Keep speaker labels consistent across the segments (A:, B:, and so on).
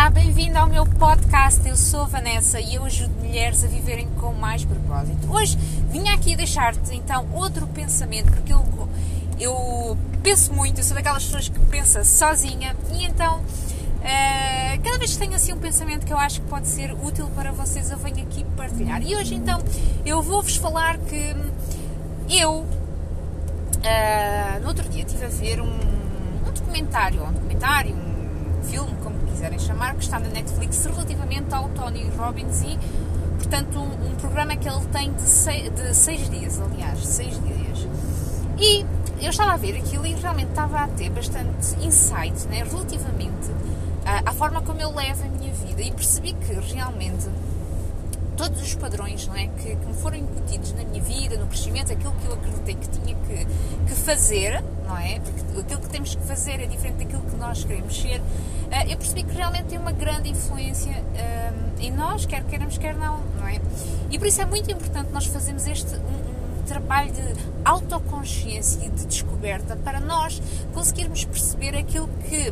A: Olá, bem-vindo ao meu podcast. Eu sou Vanessa e eu ajudo mulheres a viverem com mais propósito. Hoje vim aqui deixar-te então outro pensamento, porque eu, eu penso muito, eu sou daquelas pessoas que pensa sozinha e então uh, cada vez que tenho assim um pensamento que eu acho que pode ser útil para vocês, eu venho aqui partilhar. E hoje então eu vou-vos falar que eu uh, no outro dia estive a ver um, um documentário, um documentário, um filme, como quiserem chamar, que está na Netflix relativamente ao Tony Robbins e, portanto, um, um programa que ele tem de, seis, de seis dias, aliás, seis dias. E eu estava a ver aquilo e realmente estava a ter bastante insight né, relativamente à, à forma como eu levo a minha vida e percebi que realmente todos os padrões não é, que, que, me foram incutidos na minha vida, no crescimento, aquilo que eu acreditei que tinha que, que fazer, não é? Porque aquilo que temos que fazer é diferente daquilo que nós queremos ser. Uh, eu percebi que realmente tem uma grande influência uh, em nós, quer queiramos, quer não, não é? E por isso é muito importante nós fazermos este um, um trabalho de autoconsciência e de descoberta para nós conseguirmos perceber aquilo que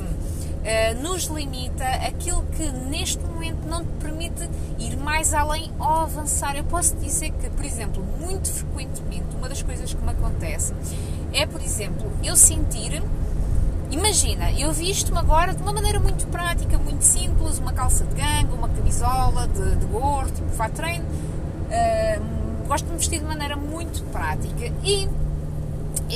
A: uh, nos limita, aquilo que neste momento não te permite ir mais além ou avançar. Eu posso dizer que, por exemplo, muito frequentemente, uma das coisas que me acontece é, por exemplo, eu sentir. Imagina, eu visto-me agora de uma maneira muito prática, muito simples, uma calça de gangue, uma camisola de, de gorro, tipo fato treino. Uh, gosto de me vestir de maneira muito prática e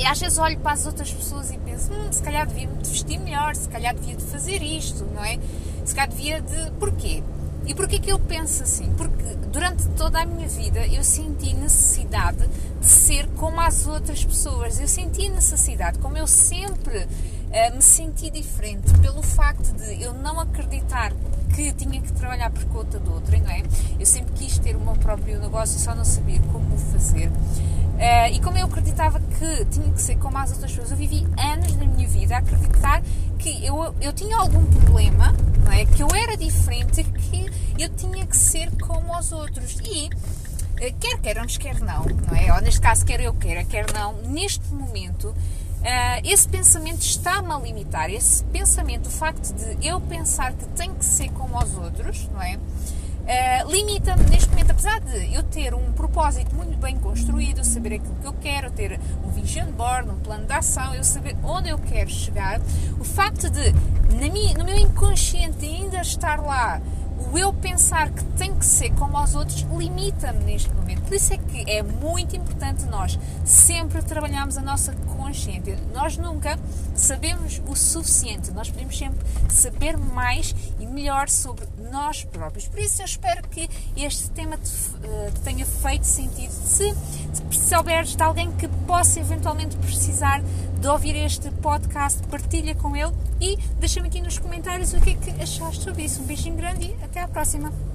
A: às vezes olho para as outras pessoas e penso, hum, se calhar devia me vestir melhor, se calhar devia de fazer isto, não é? Se calhar devia de. Porquê? E porquê que eu penso assim? Porque durante toda a minha vida eu senti necessidade de ser como as outras pessoas. Eu senti necessidade, como eu sempre uh, me senti diferente, pelo facto de eu não acreditar que tinha que trabalhar por conta de outrem, não é? Eu sempre quis próprio negócio, só não sabia como fazer. Uh, e como eu acreditava que tinha que ser como as outras pessoas, eu vivi anos da minha vida a acreditar que eu, eu tinha algum problema, não é? que eu era diferente, que eu tinha que ser como os outros. E uh, quer queiramos, quer não, não é? Ou neste caso, quer eu queira, quer não, neste momento, uh, esse pensamento está-me a limitar. Esse pensamento, o facto de eu pensar que tenho que ser como os outros, não é? Uh, limita-me neste momento, apesar de eu ter um propósito muito bem construído, saber aquilo que eu quero, ter um vision board, um plano de ação, eu saber onde eu quero chegar, o facto de minha, no meu inconsciente ainda estar lá o eu pensar que tem que ser como aos outros limita-me neste momento. Por isso é que é muito importante nós sempre trabalharmos a nossa consciência. Nós nunca sabemos o suficiente, nós podemos sempre saber mais e melhor sobre nós próprios. Por isso eu espero que este tema te, uh, tenha feito sentido. Se, se souberes de alguém que possa eventualmente precisar de ouvir este podcast, partilha com ele e deixa-me aqui nos comentários o que é que achaste sobre isso. Um beijinho grande e até à próxima!